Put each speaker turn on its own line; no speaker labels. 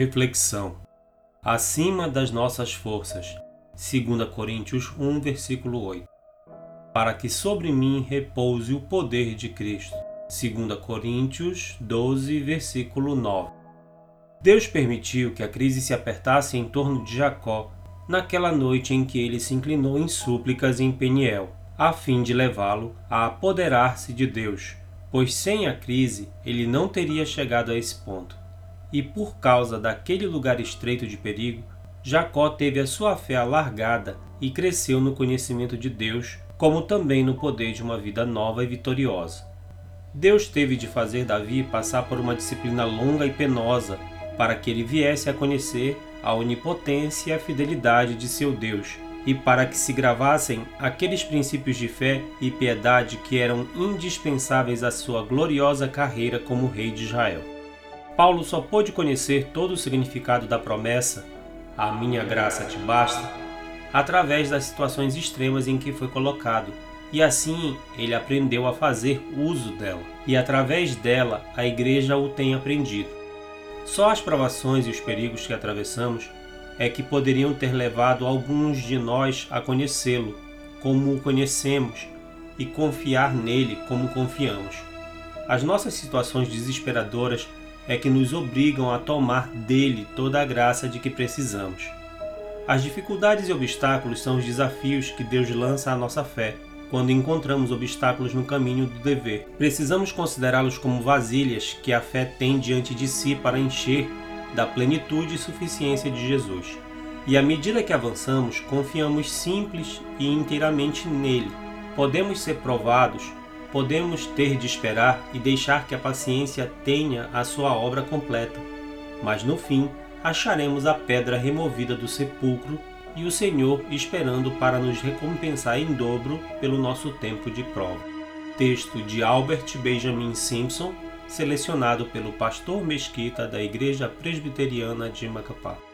Reflexão. Acima das nossas forças. 2 Coríntios 1, versículo 8. Para que sobre mim repouse o poder de Cristo. 2 Coríntios 12, versículo 9. Deus permitiu que a crise se apertasse em torno de Jacó naquela noite em que ele se inclinou em súplicas em Peniel, a fim de levá-lo a apoderar-se de Deus, pois sem a crise ele não teria chegado a esse ponto. E por causa daquele lugar estreito de perigo, Jacó teve a sua fé alargada e cresceu no conhecimento de Deus, como também no poder de uma vida nova e vitoriosa. Deus teve de fazer Davi passar por uma disciplina longa e penosa para que ele viesse a conhecer a onipotência e a fidelidade de seu Deus, e para que se gravassem aqueles princípios de fé e piedade que eram indispensáveis à sua gloriosa carreira como rei de Israel. Paulo só pôde conhecer todo o significado da promessa, a minha graça te basta, através das situações extremas em que foi colocado, e assim ele aprendeu a fazer uso dela, e através dela a igreja o tem aprendido. Só as provações e os perigos que atravessamos é que poderiam ter levado alguns de nós a conhecê-lo como o conhecemos e confiar nele como confiamos. As nossas situações desesperadoras é que nos obrigam a tomar dele toda a graça de que precisamos. As dificuldades e obstáculos são os desafios que Deus lança à nossa fé quando encontramos obstáculos no caminho do dever. Precisamos considerá-los como vasilhas que a fé tem diante de si para encher da plenitude e suficiência de Jesus. E à medida que avançamos, confiamos simples e inteiramente nele. Podemos ser provados, podemos ter de esperar e deixar que a paciência tenha a sua obra completa. Mas no fim, acharemos a pedra removida do sepulcro e o Senhor esperando para nos recompensar em dobro pelo nosso tempo de prova. Texto de Albert Benjamin Simpson, selecionado pelo pastor Mesquita da Igreja Presbiteriana de Macapá.